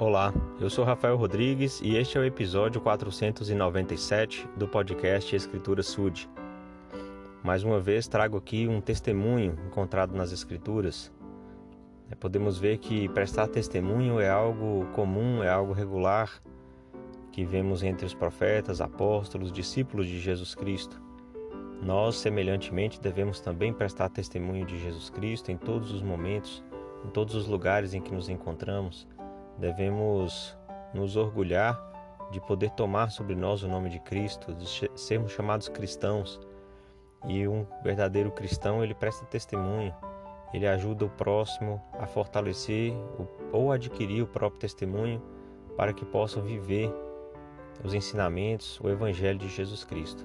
Olá, eu sou Rafael Rodrigues e este é o episódio 497 do podcast Escritura Sud. Mais uma vez trago aqui um testemunho encontrado nas Escrituras. É, podemos ver que prestar testemunho é algo comum, é algo regular que vemos entre os profetas, apóstolos, discípulos de Jesus Cristo. Nós, semelhantemente, devemos também prestar testemunho de Jesus Cristo em todos os momentos, em todos os lugares em que nos encontramos devemos nos orgulhar de poder tomar sobre nós o nome de Cristo, de sermos chamados cristãos. E um verdadeiro cristão, ele presta testemunho, ele ajuda o próximo a fortalecer ou adquirir o próprio testemunho para que possam viver os ensinamentos, o evangelho de Jesus Cristo.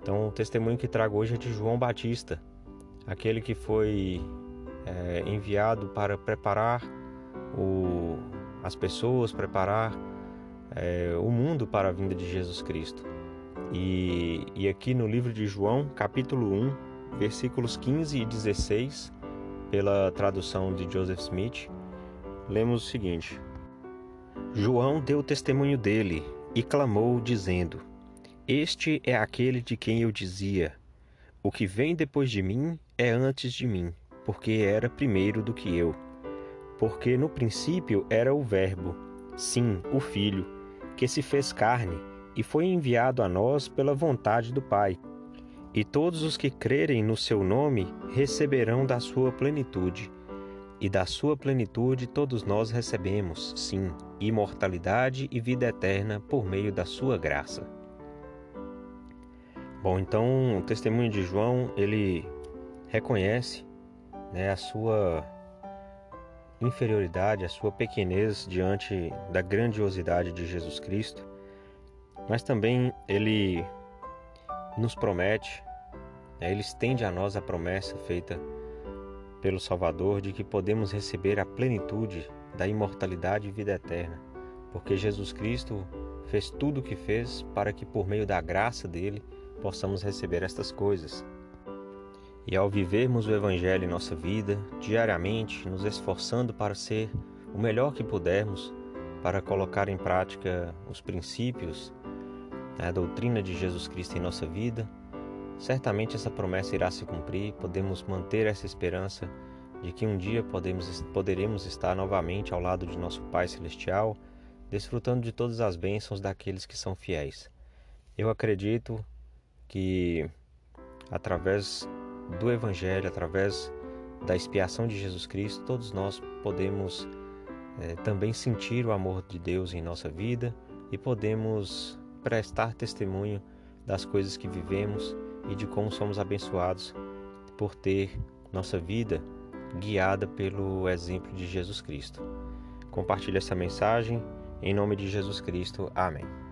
Então, o testemunho que trago hoje é de João Batista, aquele que foi é, enviado para preparar o, as pessoas, preparar é, o mundo para a vinda de Jesus Cristo. E, e aqui no livro de João, capítulo 1, versículos 15 e 16, pela tradução de Joseph Smith, lemos o seguinte: João deu testemunho dele e clamou, dizendo: Este é aquele de quem eu dizia: O que vem depois de mim é antes de mim, porque era primeiro do que eu porque no princípio era o Verbo, sim, o Filho, que se fez carne e foi enviado a nós pela vontade do Pai. E todos os que crerem no seu nome receberão da sua plenitude. E da sua plenitude todos nós recebemos, sim, imortalidade e vida eterna por meio da sua graça. Bom, então o testemunho de João, ele reconhece né, a sua inferioridade, a sua pequenez diante da grandiosidade de Jesus Cristo, mas também ele nos promete, né, ele estende a nós a promessa feita pelo Salvador de que podemos receber a plenitude da imortalidade e vida eterna, porque Jesus Cristo fez tudo o que fez para que por meio da graça dele possamos receber estas coisas. E ao vivermos o Evangelho em nossa vida, diariamente, nos esforçando para ser o melhor que pudermos, para colocar em prática os princípios, né, a doutrina de Jesus Cristo em nossa vida, certamente essa promessa irá se cumprir, podemos manter essa esperança de que um dia podemos, poderemos estar novamente ao lado de nosso Pai Celestial, desfrutando de todas as bênçãos daqueles que são fiéis. Eu acredito que através do Evangelho, através da expiação de Jesus Cristo, todos nós podemos é, também sentir o amor de Deus em nossa vida e podemos prestar testemunho das coisas que vivemos e de como somos abençoados por ter nossa vida guiada pelo exemplo de Jesus Cristo. Compartilhe essa mensagem em nome de Jesus Cristo. Amém.